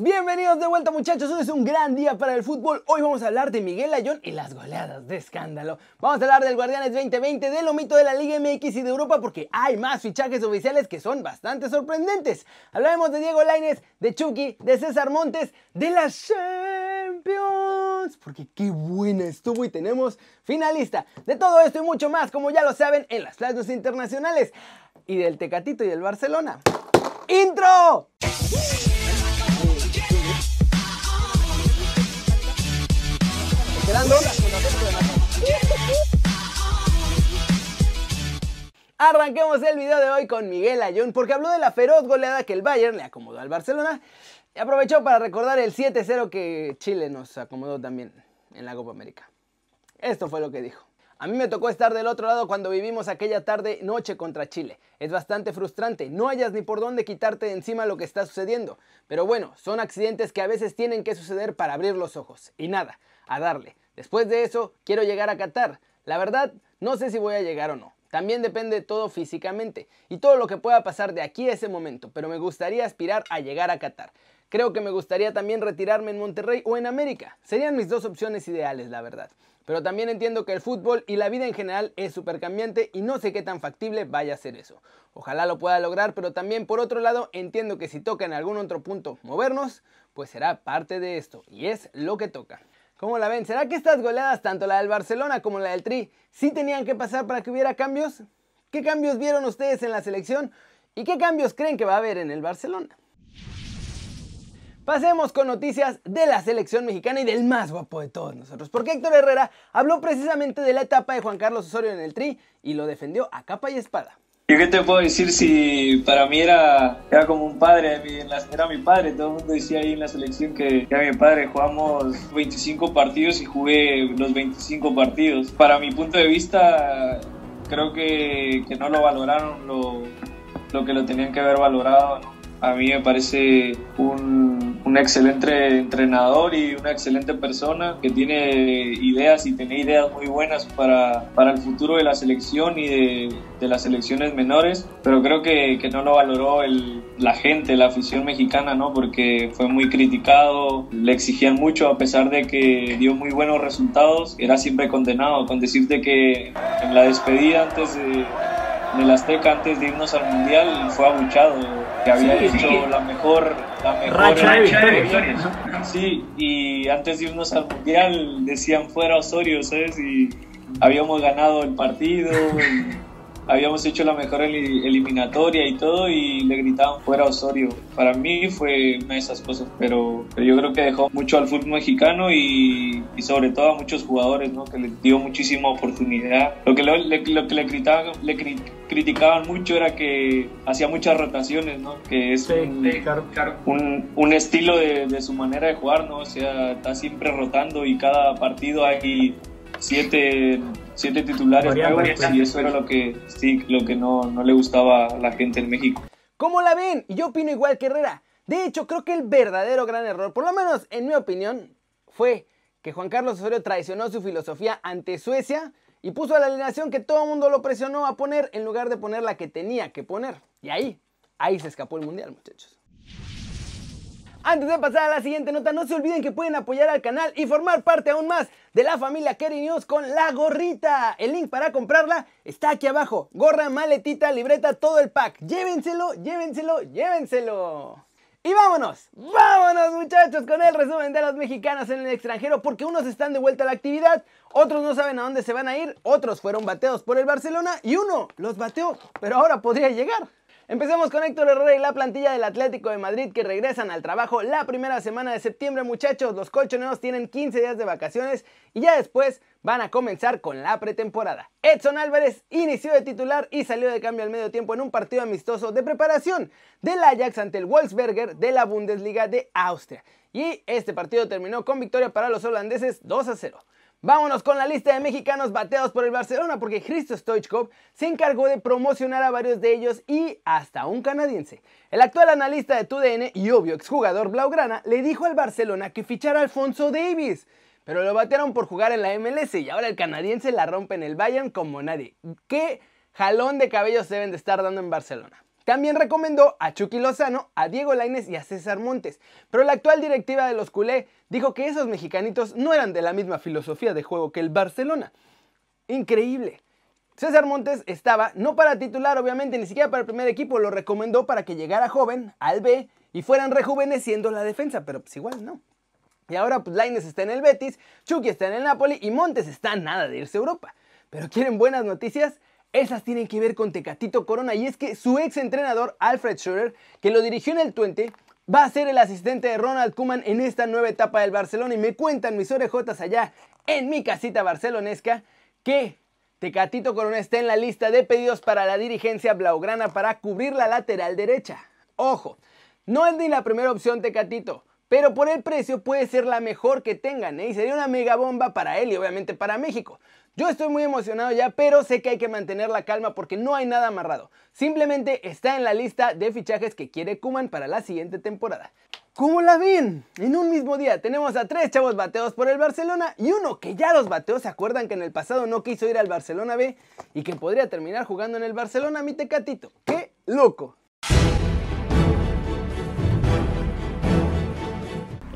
Bienvenidos de vuelta muchachos, hoy es un gran día para el fútbol. Hoy vamos a hablar de Miguel Ayón y las goleadas de escándalo. Vamos a hablar del Guardianes 2020, del omito de la Liga MX y de Europa porque hay más fichajes oficiales que son bastante sorprendentes. Hablaremos de Diego Lainez, de Chucky, de César Montes, de la Champions, porque qué buena estuvo y tenemos finalista. De todo esto y mucho más, como ya lo saben, en las plazas internacionales. Y del Tecatito y el Barcelona. ¡Intro! Arranquemos el video de hoy con Miguel Ayun porque habló de la feroz goleada que el Bayern le acomodó al Barcelona y aprovechó para recordar el 7-0 que Chile nos acomodó también en la Copa América. Esto fue lo que dijo. A mí me tocó estar del otro lado cuando vivimos aquella tarde noche contra Chile. Es bastante frustrante, no hayas ni por dónde quitarte de encima lo que está sucediendo. Pero bueno, son accidentes que a veces tienen que suceder para abrir los ojos. Y nada, a darle. Después de eso, quiero llegar a Qatar. La verdad, no sé si voy a llegar o no. También depende todo físicamente y todo lo que pueda pasar de aquí a ese momento, pero me gustaría aspirar a llegar a Qatar. Creo que me gustaría también retirarme en Monterrey o en América. Serían mis dos opciones ideales, la verdad. Pero también entiendo que el fútbol y la vida en general es súper cambiante y no sé qué tan factible vaya a ser eso. Ojalá lo pueda lograr, pero también por otro lado entiendo que si toca en algún otro punto movernos, pues será parte de esto y es lo que toca. ¿Cómo la ven? ¿Será que estas goleadas, tanto la del Barcelona como la del Tri, sí tenían que pasar para que hubiera cambios? ¿Qué cambios vieron ustedes en la selección? ¿Y qué cambios creen que va a haber en el Barcelona? Pasemos con noticias de la selección mexicana y del más guapo de todos nosotros, porque Héctor Herrera habló precisamente de la etapa de Juan Carlos Osorio en el Tri y lo defendió a capa y espada. ¿Yo qué te puedo decir si para mí era, era como un padre, era mi padre, todo el mundo decía ahí en la selección que era mi padre, jugamos 25 partidos y jugué los 25 partidos. Para mi punto de vista, creo que, que no lo valoraron lo, lo, que lo tenían que haber valorado. A mí me parece un un excelente entrenador y una excelente persona que tiene ideas y tiene ideas muy buenas para, para el futuro de la selección y de, de las selecciones menores, pero creo que, que no lo valoró el, la gente, la afición mexicana, ¿no? porque fue muy criticado, le exigían mucho a pesar de que dio muy buenos resultados, era siempre condenado, con decirte que en la despedida antes de del Azteca antes de irnos al Mundial fue abuchado, que había hecho la mejor, la mejor de Sí, y antes de irnos al Mundial decían fuera Osorio, ¿sabes? Y habíamos ganado el partido. Y habíamos hecho la mejor eliminatoria y todo y le gritaban fuera Osorio. Para mí fue una de esas cosas, pero, yo creo que dejó mucho al fútbol mexicano y, sobre todo a muchos jugadores, ¿no? que le dio muchísima oportunidad. Lo que, le, lo que le, gritaban, le criticaban mucho era que hacía muchas rotaciones, ¿no? que es un, un, estilo de, de, su manera de jugar, ¿no? o sea, está siempre rotando y cada partido hay siete, siete titulares nuevos y eso era lo que, sí, lo que no, no le gustaba a la gente en México. ¿Cómo la ven? Yo opino igual que Herrera. De hecho, creo que el verdadero gran error, por lo menos en mi opinión, fue que Juan Carlos Osorio traicionó su filosofía ante Suecia y puso a la alineación que todo el mundo lo presionó a poner en lugar de poner la que tenía que poner. Y ahí, ahí se escapó el mundial, muchachos. Antes de pasar a la siguiente nota, no se olviden que pueden apoyar al canal y formar parte aún más de la familia Kerry News con la gorrita. El link para comprarla está aquí abajo. Gorra, maletita, libreta, todo el pack. Llévenselo, llévenselo, llévenselo. Y vámonos, vámonos muchachos con el resumen de los mexicanos en el extranjero porque unos están de vuelta a la actividad, otros no saben a dónde se van a ir, otros fueron bateados por el Barcelona y uno los bateó, pero ahora podría llegar. Empecemos con Héctor Herrera y la plantilla del Atlético de Madrid que regresan al trabajo la primera semana de septiembre, muchachos. Los colchoneros tienen 15 días de vacaciones y ya después van a comenzar con la pretemporada. Edson Álvarez inició de titular y salió de cambio al medio tiempo en un partido amistoso de preparación del Ajax ante el Wolfsberger de la Bundesliga de Austria. Y este partido terminó con victoria para los holandeses 2 a 0. Vámonos con la lista de mexicanos bateados por el Barcelona porque Christo Stoichkov se encargó de promocionar a varios de ellos y hasta un canadiense. El actual analista de TUDN y obvio exjugador Blaugrana le dijo al Barcelona que fichara a Alfonso Davis, pero lo batearon por jugar en la MLS y ahora el canadiense la rompe en el Bayern como nadie. ¿Qué jalón de cabellos deben de estar dando en Barcelona? También recomendó a Chucky Lozano, a Diego Lainez y a César Montes. Pero la actual directiva de los culé dijo que esos mexicanitos no eran de la misma filosofía de juego que el Barcelona. Increíble. César Montes estaba, no para titular obviamente, ni siquiera para el primer equipo, lo recomendó para que llegara joven al B y fueran rejuveneciendo la defensa, pero pues igual no. Y ahora pues Laines está en el Betis, Chucky está en el Napoli y Montes está nada de irse a Europa. Pero ¿quieren buenas noticias? Esas tienen que ver con Tecatito Corona y es que su ex entrenador Alfred Schroeder, que lo dirigió en el Twente, va a ser el asistente de Ronald Koeman en esta nueva etapa del Barcelona y me cuentan mis orejotas allá en mi casita barcelonesca que Tecatito Corona está en la lista de pedidos para la dirigencia blaugrana para cubrir la lateral derecha. Ojo, no es ni la primera opción Tecatito, pero por el precio puede ser la mejor que tengan ¿eh? y sería una mega bomba para él y obviamente para México. Yo estoy muy emocionado ya, pero sé que hay que mantener la calma porque no hay nada amarrado. Simplemente está en la lista de fichajes que quiere Kuman para la siguiente temporada. ¿Cómo la ven? En un mismo día tenemos a tres chavos bateos por el Barcelona y uno que ya los bateó. ¿Se acuerdan que en el pasado no quiso ir al Barcelona B y que podría terminar jugando en el Barcelona mi tecatito? ¡Qué loco!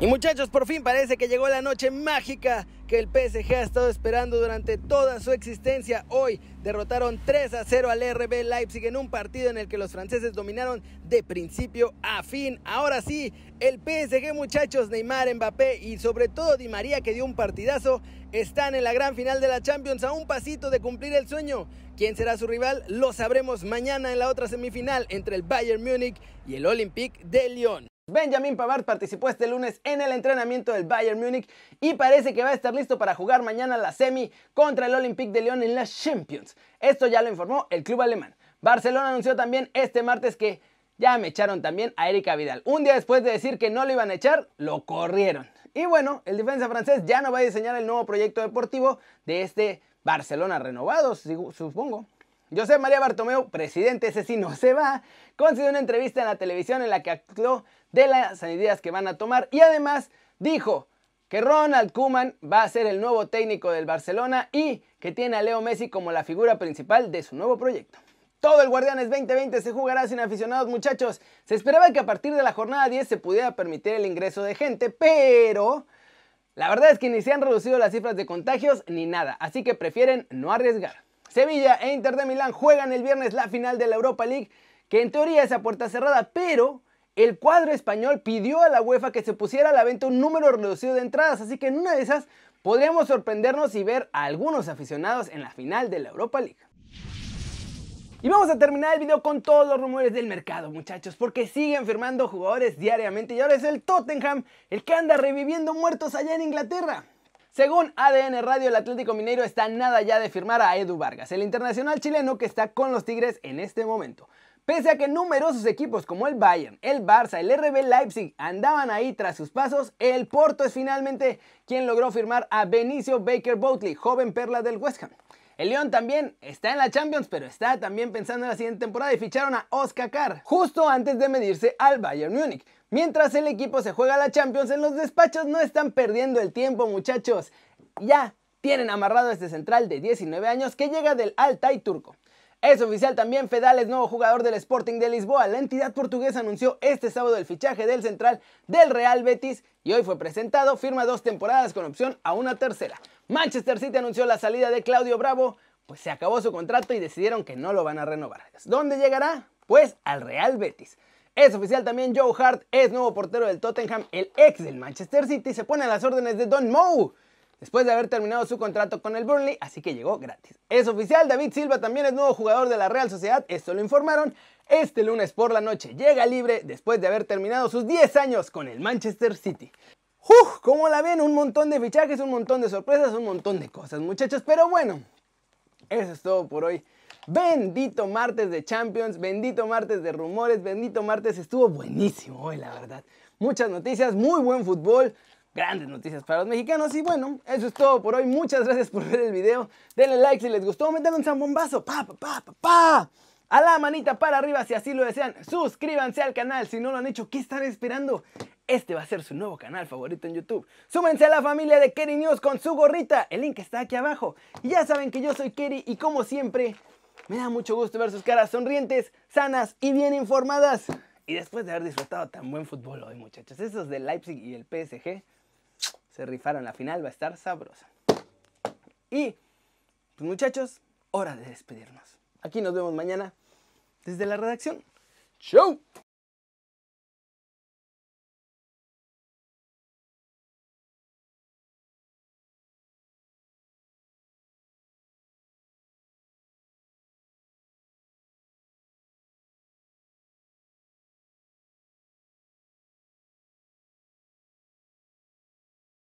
Y muchachos, por fin parece que llegó la noche mágica que el PSG ha estado esperando durante toda su existencia. Hoy derrotaron 3 a 0 al RB Leipzig en un partido en el que los franceses dominaron de principio a fin. Ahora sí, el PSG muchachos, Neymar, Mbappé y sobre todo Di María que dio un partidazo, están en la gran final de la Champions a un pasito de cumplir el sueño. ¿Quién será su rival? Lo sabremos mañana en la otra semifinal entre el Bayern Múnich y el Olympique de Lyon. Benjamin Pavard participó este lunes en el entrenamiento del Bayern Múnich y parece que va a estar listo para jugar mañana la semi contra el Olympique de Lyon en la Champions. Esto ya lo informó el club alemán. Barcelona anunció también este martes que ya me echaron también a Erika Vidal. Un día después de decir que no lo iban a echar, lo corrieron. Y bueno, el defensa francés ya no va a diseñar el nuevo proyecto deportivo de este Barcelona renovado, supongo. José María Bartomeu, presidente, ese sí no se va, concedió una entrevista en la televisión en la que actuó de las medidas que van a tomar y además dijo que Ronald Koeman va a ser el nuevo técnico del Barcelona y que tiene a Leo Messi como la figura principal de su nuevo proyecto. Todo el Guardianes 2020 se jugará sin aficionados muchachos. Se esperaba que a partir de la jornada 10 se pudiera permitir el ingreso de gente, pero la verdad es que ni se han reducido las cifras de contagios ni nada, así que prefieren no arriesgar. Sevilla e Inter de Milán juegan el viernes la final de la Europa League, que en teoría es a puerta cerrada, pero el cuadro español pidió a la UEFA que se pusiera a la venta un número reducido de entradas, así que en una de esas podríamos sorprendernos y ver a algunos aficionados en la final de la Europa League. Y vamos a terminar el video con todos los rumores del mercado, muchachos, porque siguen firmando jugadores diariamente y ahora es el Tottenham el que anda reviviendo muertos allá en Inglaterra. Según ADN Radio, el Atlético Mineiro está nada ya de firmar a Edu Vargas, el internacional chileno que está con los Tigres en este momento. Pese a que numerosos equipos como el Bayern, el Barça, el RB Leipzig andaban ahí tras sus pasos, el Porto es finalmente quien logró firmar a Benicio Baker Boatley, joven perla del West Ham. El León también está en la Champions, pero está también pensando en la siguiente temporada y ficharon a Oscar Carr justo antes de medirse al Bayern Múnich. Mientras el equipo se juega la Champions, en los despachos no están perdiendo el tiempo, muchachos. Ya tienen amarrado este central de 19 años que llega del Altay turco. Es oficial también, Fedal es nuevo jugador del Sporting de Lisboa. La entidad portuguesa anunció este sábado el fichaje del central del Real Betis y hoy fue presentado. Firma dos temporadas con opción a una tercera. Manchester City anunció la salida de Claudio Bravo, pues se acabó su contrato y decidieron que no lo van a renovar. ¿Dónde llegará? Pues al Real Betis. Es oficial también Joe Hart, es nuevo portero del Tottenham, el ex del Manchester City, se pone a las órdenes de Don Moe después de haber terminado su contrato con el Burnley, así que llegó gratis. Es oficial, David Silva también es nuevo jugador de la Real Sociedad, esto lo informaron este lunes por la noche. Llega libre después de haber terminado sus 10 años con el Manchester City. Uf, ¿Cómo la ven? Un montón de fichajes, un montón de sorpresas, un montón de cosas, muchachos. Pero bueno, eso es todo por hoy. Bendito martes de Champions, bendito martes de rumores, bendito martes. Estuvo buenísimo hoy, la verdad. Muchas noticias, muy buen fútbol. Grandes noticias para los mexicanos. Y bueno, eso es todo por hoy. Muchas gracias por ver el video. Denle like si les gustó. Metan un zambombazo. Pa, pa, pa, pa, pa. A la manita para arriba si así lo desean. Suscríbanse al canal si no lo han hecho. ¿Qué están esperando? Este va a ser su nuevo canal favorito en YouTube. Súmense a la familia de Kerry News con su gorrita. El link está aquí abajo. Y ya saben que yo soy Kerry y como siempre Me da mucho gusto ver sus caras sonrientes, sanas y bien informadas. Y después de haber disfrutado tan buen fútbol hoy, muchachos, esos de Leipzig y el PSG se rifaron. La final va a estar sabrosa. Y, pues muchachos, hora de despedirnos. Aquí nos vemos mañana desde la redacción. ¡Chau!